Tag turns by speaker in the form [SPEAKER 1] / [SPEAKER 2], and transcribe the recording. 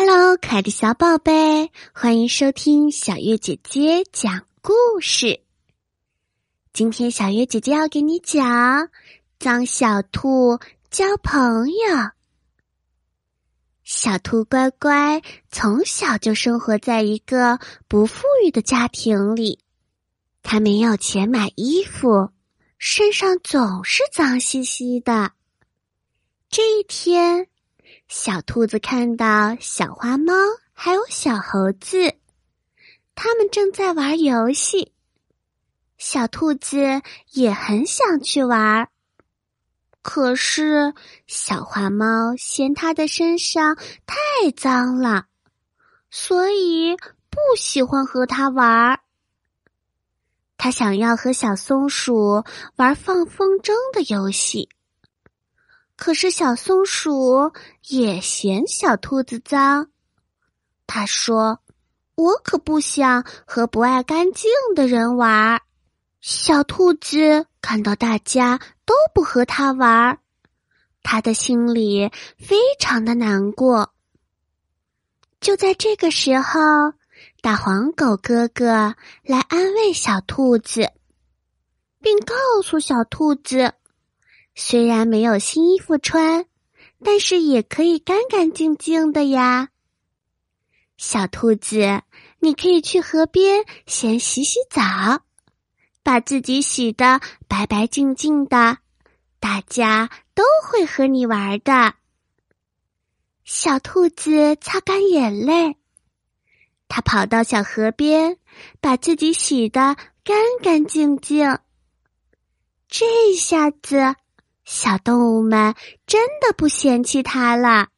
[SPEAKER 1] Hello，可爱的小宝贝，欢迎收听小月姐姐讲故事。今天小月姐姐要给你讲脏小兔交朋友。小兔乖乖从小就生活在一个不富裕的家庭里，他没有钱买衣服，身上总是脏兮兮的。这一天。小兔子看到小花猫还有小猴子，他们正在玩游戏。小兔子也很想去玩，可是小花猫嫌它的身上太脏了，所以不喜欢和它玩。它想要和小松鼠玩放风筝的游戏。可是小松鼠也嫌小兔子脏，他说：“我可不想和不爱干净的人玩。”小兔子看到大家都不和他玩，他的心里非常的难过。就在这个时候，大黄狗哥哥来安慰小兔子，并告诉小兔子。虽然没有新衣服穿，但是也可以干干净净的呀。小兔子，你可以去河边先洗洗澡，把自己洗的白白净净的，大家都会和你玩的。小兔子擦干眼泪，它跑到小河边，把自己洗的干干净净。这下子。小动物们真的不嫌弃它了。